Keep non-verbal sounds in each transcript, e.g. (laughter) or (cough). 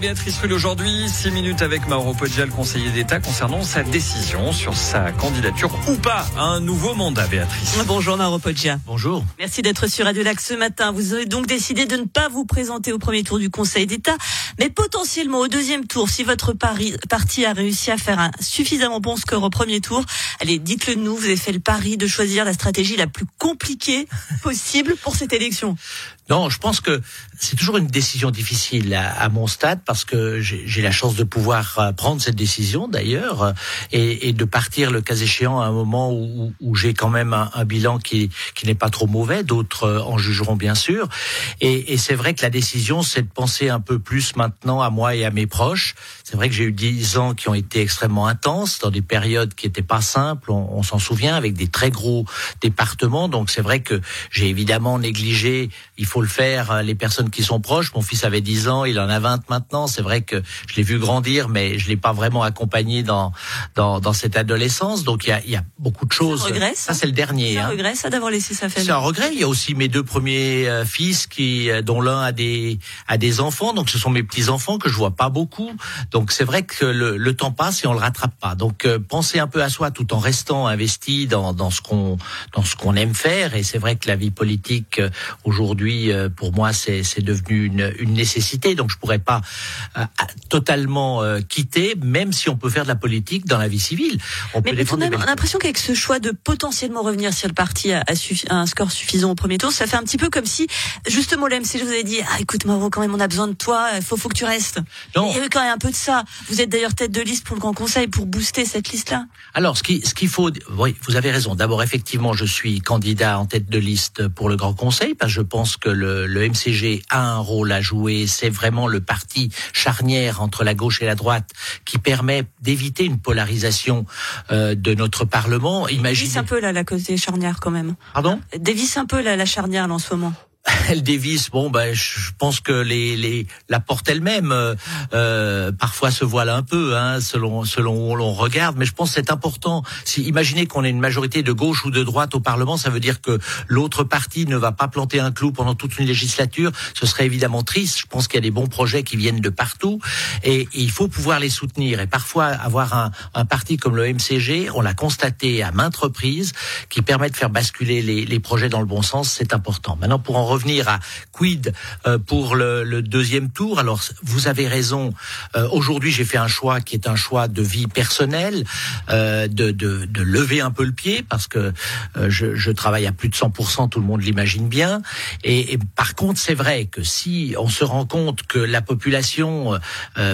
Béatrice Rulle aujourd'hui. Six minutes avec Mauro Poggia, le conseiller d'État, concernant sa décision sur sa candidature ou pas à un nouveau mandat, Béatrice. Bonjour Mauro Poggia. Bonjour. Merci d'être sur Radio Lac ce matin. Vous avez donc décidé de ne pas vous présenter au premier tour du Conseil d'État, mais potentiellement au deuxième tour, si votre pari, parti a réussi à faire un suffisamment bon score au premier tour. Allez, dites-le nous, vous avez fait le pari de choisir la stratégie la plus compliquée possible pour cette élection. Non, je pense que c'est toujours une décision difficile à, mon stade parce que j'ai la chance de pouvoir euh, prendre cette décision d'ailleurs euh, et, de partir le cas échéant à un moment où, j'ai quand même un, bilan qui, qui n'est pas trop mauvais. D'autres euh, en jugeront bien sûr. Et, et c'est vrai que la décision, c'est de penser un peu plus maintenant à moi et à mes proches. C'est vrai que j'ai eu dix ans qui ont été extrêmement intenses dans des périodes qui n'étaient pas simples. On, on s'en souvient avec des très gros départements. Donc c'est vrai que j'ai évidemment négligé. Il faut le faire. Euh, les personnes qui sont proches. Mon fils avait 10 ans, il en a 20 maintenant. C'est vrai que je l'ai vu grandir, mais je l'ai pas vraiment accompagné dans dans, dans cette adolescence. Donc il y a, il y a beaucoup de choses. Un regret, ça, c'est le dernier. C'est un hein. regret, ça d'avoir laissé sa famille. C'est un regret. Il y a aussi mes deux premiers euh, fils qui, euh, dont l'un a des a des enfants. Donc ce sont mes petits enfants que je vois pas beaucoup. Donc c'est vrai que le, le, temps passe et on le rattrape pas. Donc penser un peu à soi tout en restant investi dans dans ce qu'on dans ce qu'on aime faire. Et c'est vrai que la vie politique aujourd'hui pour moi, c'est devenu une, une, nécessité. Donc, je pourrais pas euh, totalement euh, quitter, même si on peut faire de la politique dans la vie civile. On mais, peut on a l'impression qu'avec ce choix de potentiellement revenir si le parti a, un score suffisant au premier tour, ça fait un petit peu comme si, justement, je vous ai dit, ah, écoute, Mauro, quand même, on a besoin de toi, il faut, faut que tu restes. Non. Il y a quand même un peu de ça. Vous êtes d'ailleurs tête de liste pour le Grand Conseil pour booster cette liste-là. Alors, ce qu'il ce qu'il faut, oui, vous avez raison. D'abord, effectivement, je suis candidat en tête de liste pour le Grand Conseil, parce que je pense que le, le MCG a un rôle à jouer. C'est vraiment le parti charnière entre la gauche et la droite qui permet d'éviter une polarisation euh, de notre Parlement. Imaginez... Dévisse un peu là la côté charnière quand même. Pardon? Dévisse un peu là, la charnière là, en ce moment (laughs) elle dévisse. Bon, ben, je pense que les, les la porte elle-même euh, euh, parfois se voile un peu, hein, selon selon où l'on regarde. Mais je pense que c'est important. Si imaginez qu'on ait une majorité de gauche ou de droite au Parlement, ça veut dire que l'autre parti ne va pas planter un clou pendant toute une législature. Ce serait évidemment triste. Je pense qu'il y a des bons projets qui viennent de partout et, il faut pouvoir les soutenir. Et parfois avoir un, un parti comme le MCG, on l'a constaté à maintes reprises, qui permet de faire basculer les, les projets dans le bon sens, c'est important. Maintenant, pour en revenir à quid euh, pour le, deuxième tour. Alors, vous avez raison. Euh, aujourd'hui, j'ai fait un choix qui est un choix de vie personnelle, euh, de, de, lever un peu le pied parce que je, travaille à plus de 100%, tout le monde l'imagine bien. Et, et, par contre, c'est vrai que si on se rend compte que la population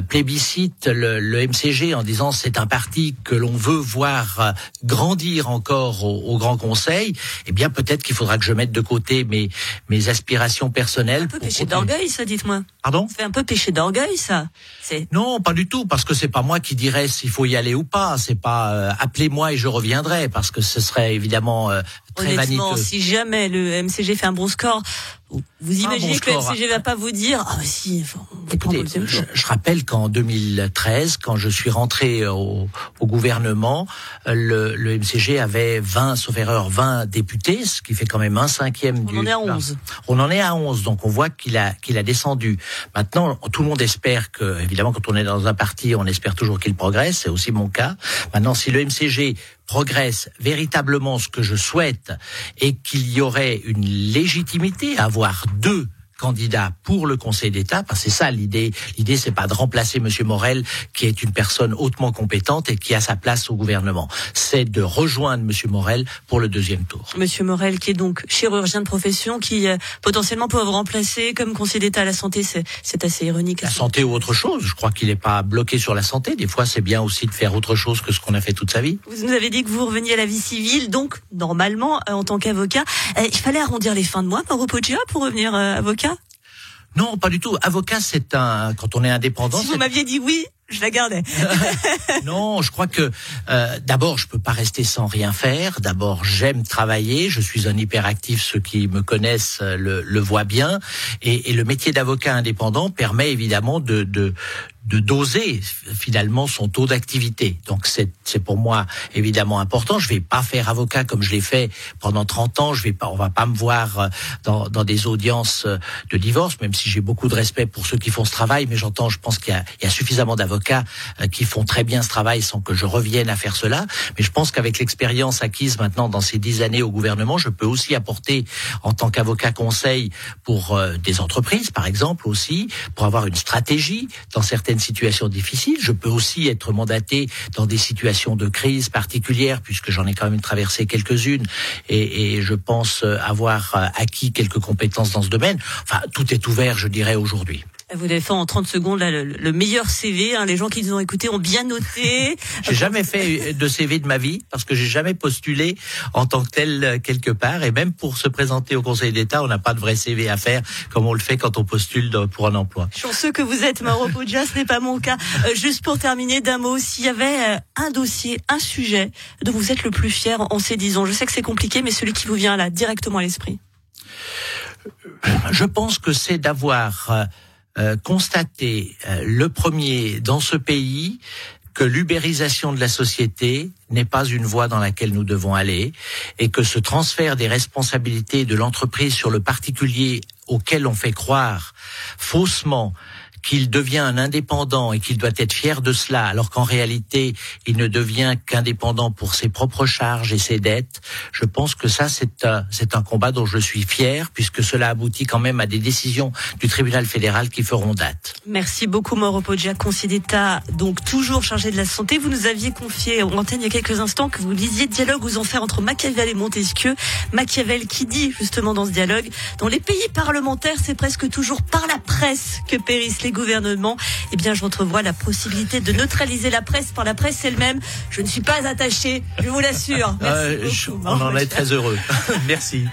plébiscite le, le, MCG en disant c'est un parti que l'on veut voir grandir encore au, au Grand Conseil, eh bien peut-être qu'il faudra que je mette de côté mes, mes aspirations personnelles. Un peu péché d'orgueil, ça, dites-moi. Pardon C'est un peu péché d'orgueil, ça. Non, pas du tout, parce que c'est pas moi qui dirais s'il faut y aller ou pas. C'est pas euh, appelez-moi et je reviendrai, parce que ce serait évidemment euh, très Honnêtement, si jamais le MCG fait un bon score, vous imaginez que le MCG va pas vous dire ah si, Écoutez, je, je, rappelle qu'en 2013, quand je suis rentré au, au gouvernement, le, le, MCG avait 20, sauf erreur, 20 députés, ce qui fait quand même un cinquième du. On en est à 11. On en est à 11, donc on voit qu'il a qu'il a descendu. Maintenant, tout le monde espère que, évidemment, quand on est dans un parti, on espère toujours qu'il progresse. C'est aussi mon cas. Maintenant, si le MCG progresse véritablement ce que je souhaite et qu'il y aurait une légitimité à avoir deux candidat pour le Conseil d'État, parce que c'est ça l'idée. L'idée, c'est pas de remplacer Monsieur Morel, qui est une personne hautement compétente et qui a sa place au gouvernement. C'est de rejoindre Monsieur Morel pour le deuxième tour. Monsieur Morel, qui est donc chirurgien de profession, qui euh, potentiellement peut vous remplacer comme Conseil d'État à la santé, c'est assez ironique. La santé ou autre chose. Je crois qu'il n'est pas bloqué sur la santé. Des fois, c'est bien aussi de faire autre chose que ce qu'on a fait toute sa vie. Vous nous avez dit que vous reveniez à la vie civile, donc normalement, euh, en tant qu'avocat, euh, il fallait arrondir les fins de mois, Mauro Poggia, pour revenir avocat. Non, pas du tout. Avocat, c'est un quand on est indépendant. Si vous m'aviez dit oui, je la gardais. (laughs) non, je crois que euh, d'abord, je peux pas rester sans rien faire. D'abord, j'aime travailler. Je suis un hyperactif. Ceux qui me connaissent le, le voient bien. Et, et le métier d'avocat indépendant permet évidemment de, de de doser finalement son taux d'activité. Donc c'est pour moi évidemment important. Je vais pas faire avocat comme je l'ai fait pendant 30 ans. Je vais pas, on va pas me voir euh, dans, dans des audiences euh, de divorce, même si j'ai beaucoup de respect pour ceux qui font ce travail. Mais j'entends, je pense qu'il y, y a, suffisamment d'avocats euh, qui font très bien ce travail sans que je revienne à faire cela. Mais je pense qu'avec l'expérience acquise maintenant dans ces dix années au gouvernement, je peux aussi apporter en tant qu'avocat conseil pour des entreprises, par exemple aussi, pour avoir une stratégie dans certaines situations difficiles. Je peux aussi être mandaté dans des situations de crise particulières, puisque j'en ai quand même traversé quelques-unes, et, et, je pense avoir acquis quelques compétences dans ce domaine. Enfin, tout est ouvert, je dirais, aujourd'hui. Vous avez fait en 30 secondes là, le, meilleur CV. Hein. Les gens qui nous ont écoutés ont bien noté. j'ai jamais fait de CV de ma vie parce que j'ai jamais postulé en tant que tel euh, quelque part. Et même pour se présenter au Conseil d'État, on n'a pas de vrai CV à faire comme on le fait quand on postule pour un emploi. Chanceux que vous êtes, Mauro Poggia, ce n'est pas mon cas. Euh, juste pour terminer d'un mot, s'il y avait euh, un dossier, un sujet dont vous êtes le plus fier en ces 10 ans, je sais que c'est compliqué, mais celui qui vous vient là directement à l'esprit. Je pense que c'est d'avoir constater euh, le premier dans ce pays que l'ubérisation de la société n'est pas une voie dans laquelle nous devons aller et que ce transfert des responsabilités de l'entreprise sur le particulier auquel on fait croire faussement qu'il devient un indépendant et qu'il doit être fier de cela, alors qu'en réalité, il ne devient qu'indépendant pour ses propres charges et ses dettes, je pense que ça, c'est un, un combat dont je suis fier, puisque cela aboutit quand même à des décisions du tribunal fédéral qui feront date. Merci beaucoup, Mauro Poggia, conseiller d'État, donc toujours chargé de la santé. Vous nous aviez confié en antenne il y a quelques instants que vous lisiez dialogue aux enfers entre Machiavel et Montesquieu. Machiavel qui dit justement dans ce dialogue, dans les pays parlementaires, c'est presque toujours par la presse que périssent les gouvernement, eh bien, je entrevois la possibilité de neutraliser la presse par la presse elle-même. Je ne suis pas attaché, je vous l'assure. Euh, on en est très heureux. (laughs) Merci.